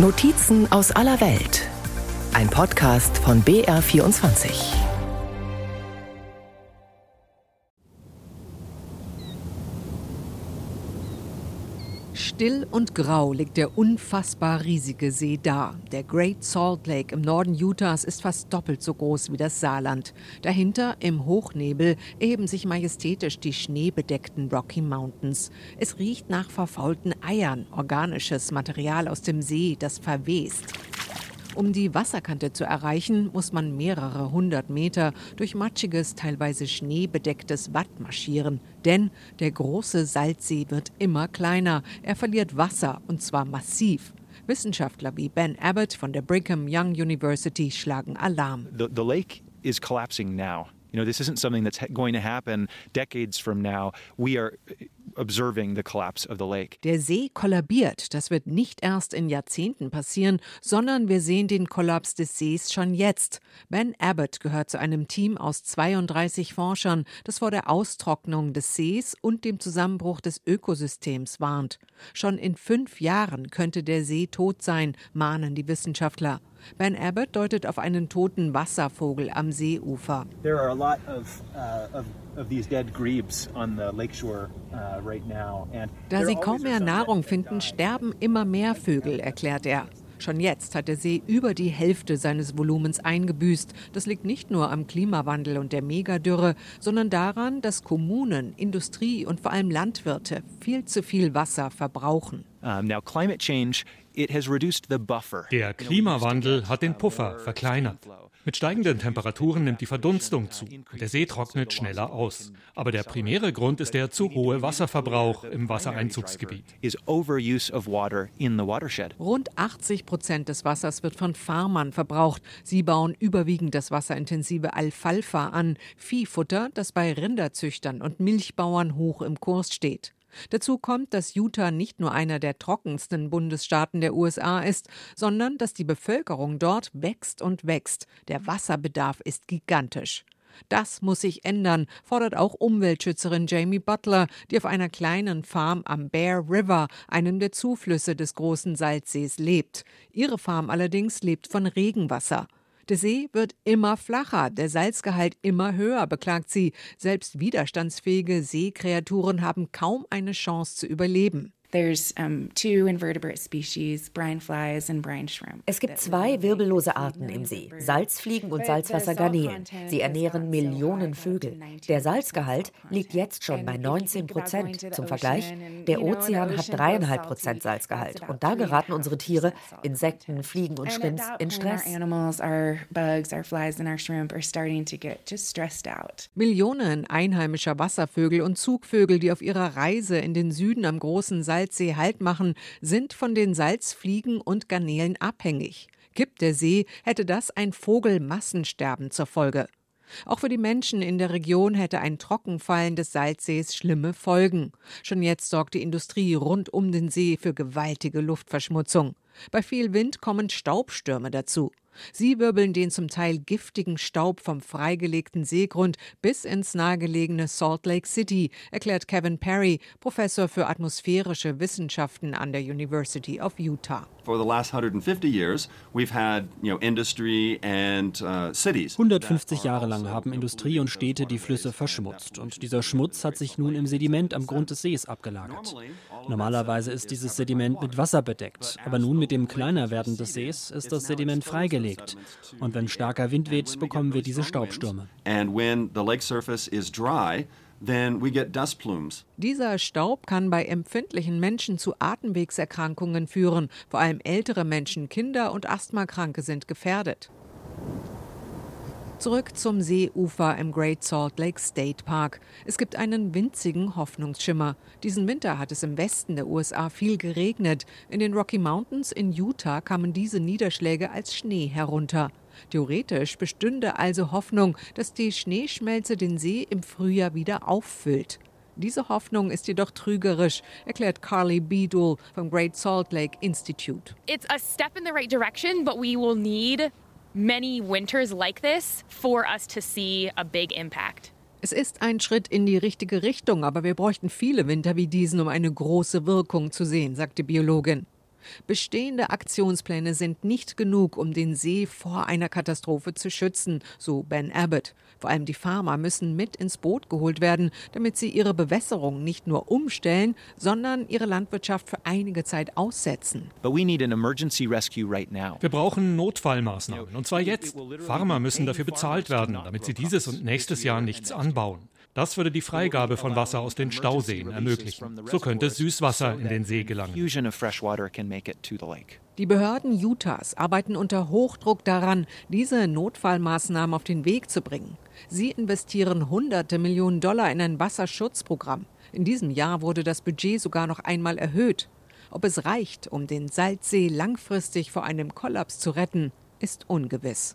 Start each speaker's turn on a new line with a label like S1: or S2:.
S1: Notizen aus aller Welt. Ein Podcast von BR24.
S2: Still und grau liegt der unfassbar riesige See da. Der Great Salt Lake im Norden Utahs ist fast doppelt so groß wie das Saarland. Dahinter im Hochnebel erheben sich majestätisch die schneebedeckten Rocky Mountains. Es riecht nach verfaulten Eiern, organisches Material aus dem See, das verwest. Um die Wasserkante zu erreichen, muss man mehrere hundert Meter durch matschiges, teilweise schneebedecktes Watt marschieren. Denn der große Salzsee wird immer kleiner. Er verliert Wasser und zwar massiv. Wissenschaftler wie Ben Abbott von der Brigham Young University schlagen Alarm.
S3: The, the lake is collapsing now. You know, this isn't something that's going to happen decades from now. We are observing the collapse of the lake.
S2: Der See kollabiert. Das wird nicht erst in Jahrzehnten passieren, sondern wir sehen den Kollaps des Sees schon jetzt. Ben Abbott gehört zu einem Team aus 32 Forschern, das vor der Austrocknung des Sees und dem Zusammenbruch des Ökosystems warnt. Schon in fünf Jahren könnte der See tot sein, mahnen die Wissenschaftler. Ben Abbott deutet auf einen toten Wasservogel am Seeufer.
S3: There are a lot of, uh, of
S2: da sie kaum mehr Nahrung finden, sterben immer mehr Vögel, erklärt er. Schon jetzt hat der See über die Hälfte seines Volumens eingebüßt. Das liegt nicht nur am Klimawandel und der Megadürre, sondern daran, dass Kommunen, Industrie und vor allem Landwirte viel zu viel Wasser verbrauchen.
S3: now climate change
S4: der Klimawandel hat den Puffer verkleinert. Mit steigenden Temperaturen nimmt die Verdunstung zu. Der See trocknet schneller aus. Aber der primäre Grund ist der zu hohe Wasserverbrauch im Wassereinzugsgebiet.
S2: Rund 80 Prozent des Wassers wird von Farmern verbraucht. Sie bauen überwiegend das wasserintensive Alfalfa an, Viehfutter, das bei Rinderzüchtern und Milchbauern hoch im Kurs steht. Dazu kommt, dass Utah nicht nur einer der trockensten Bundesstaaten der USA ist, sondern dass die Bevölkerung dort wächst und wächst. Der Wasserbedarf ist gigantisch. Das muss sich ändern, fordert auch Umweltschützerin Jamie Butler, die auf einer kleinen Farm am Bear River, einem der Zuflüsse des großen Salzsees, lebt. Ihre Farm allerdings lebt von Regenwasser. Der See wird immer flacher, der Salzgehalt immer höher, beklagt sie. Selbst widerstandsfähige Seekreaturen haben kaum eine Chance zu überleben.
S5: Es
S6: gibt zwei wirbellose Arten im See, Salzfliegen und Salzwassergarnelen. Sie ernähren Millionen Vögel. Der Salzgehalt liegt jetzt schon bei 19 Prozent. Zum Vergleich, der Ozean hat dreieinhalb Prozent Salzgehalt. Und da geraten unsere Tiere, Insekten, Fliegen und Shrimps, in Stress.
S2: Millionen einheimischer Wasservögel und Zugvögel, die auf ihrer Reise in den Süden am großen Salz Salzsee Halt machen, sind von den Salzfliegen und Garnelen abhängig. Kippt der See, hätte das ein Vogelmassensterben zur Folge. Auch für die Menschen in der Region hätte ein Trockenfallen des Salzsees schlimme Folgen. Schon jetzt sorgt die Industrie rund um den See für gewaltige Luftverschmutzung. Bei viel Wind kommen Staubstürme dazu. Sie wirbeln den zum Teil giftigen Staub vom freigelegten Seegrund bis ins nahegelegene Salt Lake City, erklärt Kevin Perry, Professor für atmosphärische Wissenschaften an der University of Utah.
S7: For the last 150 years, we've had, you know, industry and uh, cities.
S8: 150 Jahre lang haben Industrie und Städte die Flüsse verschmutzt und dieser Schmutz hat sich nun im Sediment am Grund des Sees abgelagert. Normalerweise ist dieses Sediment mit Wasser bedeckt, aber nun mit dem Kleinerwerden des Sees ist das Sediment freigelegt gelegt. Und wenn starker Wind weht, bekommen wir diese Staubstürme.
S2: Dieser Staub kann bei empfindlichen Menschen zu Atemwegserkrankungen führen. Vor allem ältere Menschen, Kinder und Asthmakranke sind gefährdet. Zurück zum Seeufer im Great Salt Lake State Park. Es gibt einen winzigen Hoffnungsschimmer. Diesen Winter hat es im Westen der USA viel geregnet. In den Rocky Mountains in Utah kamen diese Niederschläge als Schnee herunter. Theoretisch bestünde also Hoffnung, dass die Schneeschmelze den See im Frühjahr wieder auffüllt. Diese Hoffnung ist jedoch trügerisch, erklärt Carly Beadle vom Great Salt Lake Institute.
S9: It's a step in the right direction, but we will need many winters like this for us to see a big impact.
S2: Es ist ein Schritt in die richtige Richtung, aber wir bräuchten viele Winter wie diesen, um eine große Wirkung zu sehen, sagt die Biologin. Bestehende Aktionspläne sind nicht genug, um den See vor einer Katastrophe zu schützen, so Ben Abbott. Vor allem die Farmer müssen mit ins Boot geholt werden, damit sie ihre Bewässerung nicht nur umstellen, sondern ihre Landwirtschaft für einige Zeit aussetzen.
S4: Wir brauchen Notfallmaßnahmen, und zwar jetzt. Farmer müssen dafür bezahlt werden, damit sie dieses und nächstes Jahr nichts anbauen. Das würde die Freigabe von Wasser aus den Stauseen ermöglichen. So könnte Süßwasser in den See gelangen.
S2: Die Behörden Utahs arbeiten unter Hochdruck daran, diese Notfallmaßnahmen auf den Weg zu bringen. Sie investieren hunderte Millionen Dollar in ein Wasserschutzprogramm. In diesem Jahr wurde das Budget sogar noch einmal erhöht. Ob es reicht, um den Salzsee langfristig vor einem Kollaps zu retten, ist ungewiss.